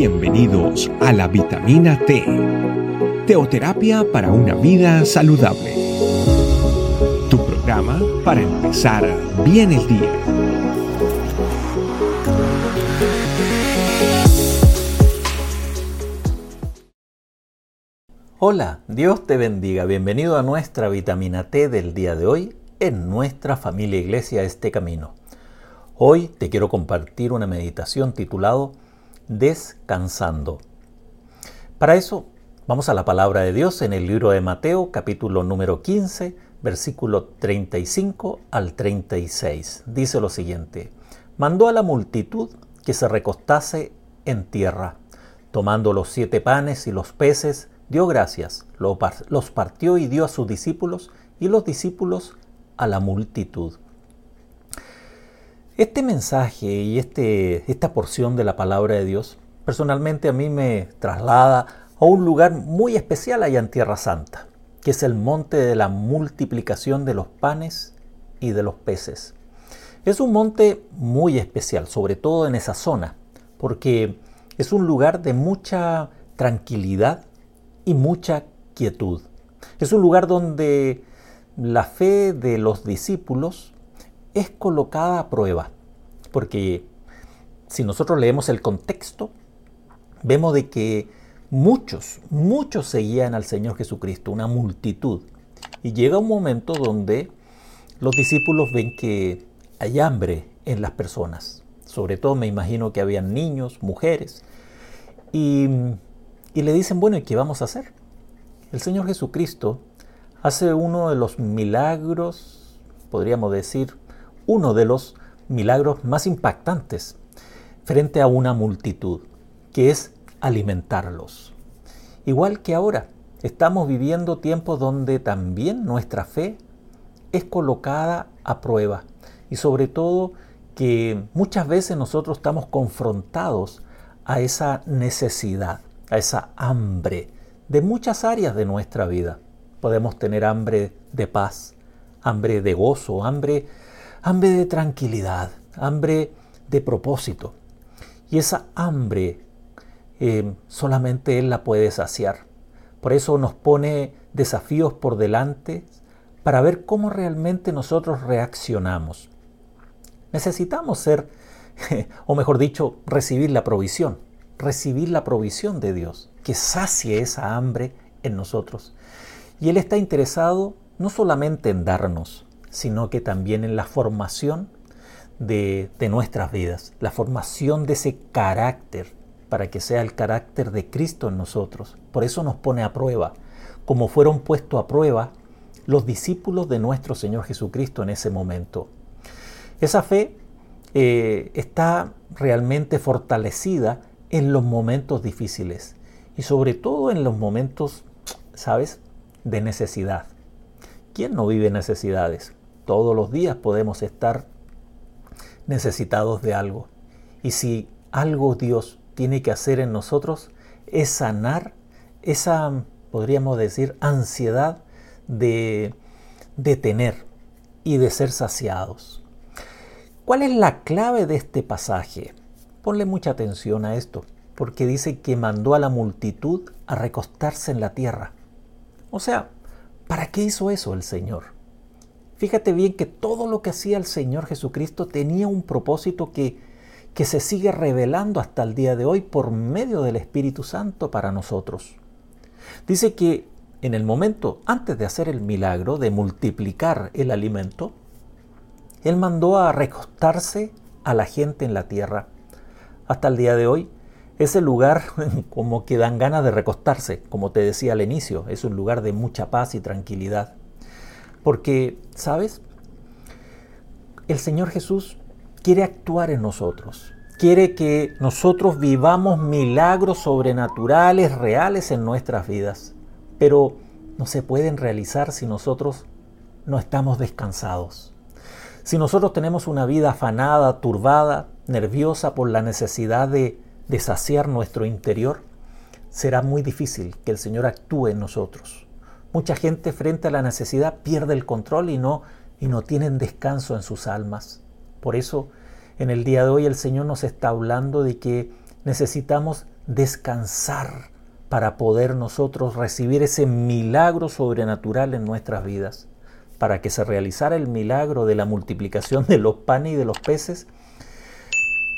Bienvenidos a la vitamina T, teoterapia para una vida saludable. Tu programa para empezar bien el día. Hola, Dios te bendiga. Bienvenido a nuestra vitamina T del día de hoy en nuestra familia Iglesia Este Camino. Hoy te quiero compartir una meditación titulado descansando. Para eso, vamos a la palabra de Dios en el libro de Mateo, capítulo número 15, versículo 35 al 36. Dice lo siguiente, mandó a la multitud que se recostase en tierra. Tomando los siete panes y los peces, dio gracias, los partió y dio a sus discípulos y los discípulos a la multitud. Este mensaje y este, esta porción de la palabra de Dios personalmente a mí me traslada a un lugar muy especial allá en Tierra Santa, que es el monte de la multiplicación de los panes y de los peces. Es un monte muy especial, sobre todo en esa zona, porque es un lugar de mucha tranquilidad y mucha quietud. Es un lugar donde la fe de los discípulos es colocada a prueba, porque si nosotros leemos el contexto, vemos de que muchos, muchos seguían al Señor Jesucristo, una multitud. Y llega un momento donde los discípulos ven que hay hambre en las personas. Sobre todo me imagino que habían niños, mujeres. Y, y le dicen, bueno, ¿y qué vamos a hacer? El Señor Jesucristo hace uno de los milagros, podríamos decir, uno de los milagros más impactantes frente a una multitud, que es alimentarlos. Igual que ahora, estamos viviendo tiempos donde también nuestra fe es colocada a prueba y sobre todo que muchas veces nosotros estamos confrontados a esa necesidad, a esa hambre de muchas áreas de nuestra vida. Podemos tener hambre de paz, hambre de gozo, hambre hambre de tranquilidad, hambre de propósito. Y esa hambre eh, solamente Él la puede saciar. Por eso nos pone desafíos por delante para ver cómo realmente nosotros reaccionamos. Necesitamos ser, o mejor dicho, recibir la provisión, recibir la provisión de Dios, que sacie esa hambre en nosotros. Y Él está interesado no solamente en darnos, sino que también en la formación de, nuestras vidas, la formación de ese carácter, para que sea el carácter de Cristo en nosotros. Por eso nos pone a prueba, como fueron puestos a prueba los discípulos de nuestro Señor Jesucristo en ese momento. Esa fe eh, está realmente fortalecida en los momentos difíciles y sobre todo en los momentos, ¿sabes?, de necesidad. ¿Quién no vive necesidades? Todos los días podemos estar necesitados de algo. Y si algo Dios tiene que hacer en nosotros es sanar esa, podríamos decir, ansiedad de, de tener y de ser saciados. ¿Cuál es la clave de este pasaje? Ponle mucha atención a esto, porque dice que mandó a la multitud a recostarse en la tierra. O sea, ¿para qué hizo eso el Señor? Fíjate bien que todo lo que hacía el Señor Jesucristo tenía un propósito que, que se sigue revelando hasta el día de hoy por medio del Espíritu Santo para nosotros. Dice que en el momento antes de hacer el milagro de multiplicar el alimento, Él mandó a recostarse a la gente en la tierra. Hasta el día de hoy, ese lugar como que dan ganas de recostarse, como te decía al inicio, es un lugar de mucha paz y tranquilidad. Porque, ¿sabes? El Señor Jesús quiere actuar en nosotros. Quiere que nosotros vivamos milagros sobrenaturales, reales en nuestras vidas. Pero no se pueden realizar si nosotros no estamos descansados. Si nosotros tenemos una vida afanada, turbada, nerviosa por la necesidad de, de saciar nuestro interior, será muy difícil que el Señor actúe en nosotros. Mucha gente frente a la necesidad pierde el control y no, y no tienen descanso en sus almas. Por eso, en el día de hoy el Señor nos está hablando de que necesitamos descansar para poder nosotros recibir ese milagro sobrenatural en nuestras vidas. Para que se realizara el milagro de la multiplicación de los panes y de los peces,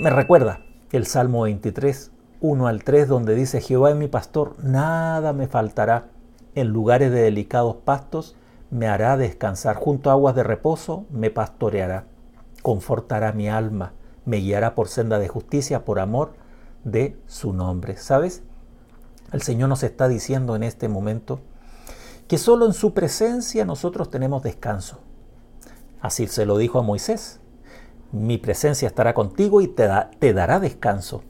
me recuerda el Salmo 23, 1 al 3, donde dice, Jehová es mi pastor, nada me faltará. En lugares de delicados pastos me hará descansar, junto a aguas de reposo me pastoreará, confortará mi alma, me guiará por senda de justicia por amor de su nombre. ¿Sabes? El Señor nos está diciendo en este momento que solo en su presencia nosotros tenemos descanso. Así se lo dijo a Moisés. Mi presencia estará contigo y te, te dará descanso.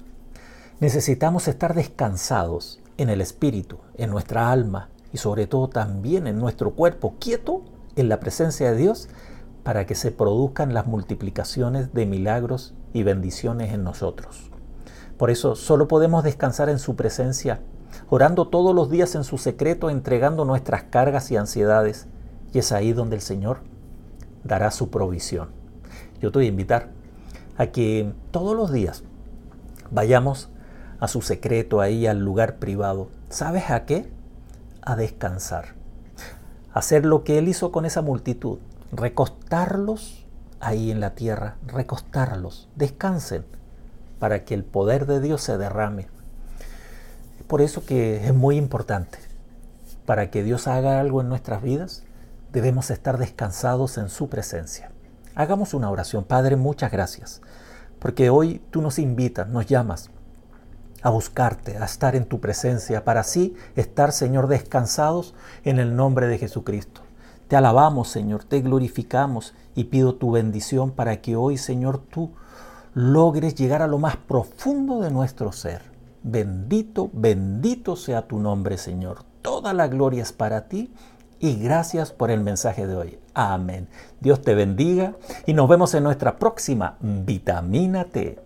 Necesitamos estar descansados en el espíritu, en nuestra alma y sobre todo también en nuestro cuerpo, quieto en la presencia de Dios para que se produzcan las multiplicaciones de milagros y bendiciones en nosotros. Por eso solo podemos descansar en su presencia, orando todos los días en su secreto, entregando nuestras cargas y ansiedades. Y es ahí donde el Señor dará su provisión. Yo te voy a invitar a que todos los días vayamos a su secreto, ahí al lugar privado. ¿Sabes a qué? A descansar. Hacer lo que Él hizo con esa multitud. Recostarlos ahí en la tierra. Recostarlos. Descansen para que el poder de Dios se derrame. Es por eso que es muy importante. Para que Dios haga algo en nuestras vidas, debemos estar descansados en su presencia. Hagamos una oración. Padre, muchas gracias. Porque hoy tú nos invitas, nos llamas a buscarte, a estar en tu presencia, para así estar, Señor, descansados en el nombre de Jesucristo. Te alabamos, Señor, te glorificamos y pido tu bendición para que hoy, Señor, tú logres llegar a lo más profundo de nuestro ser. Bendito, bendito sea tu nombre, Señor. Toda la gloria es para ti y gracias por el mensaje de hoy. Amén. Dios te bendiga y nos vemos en nuestra próxima Vitamina T.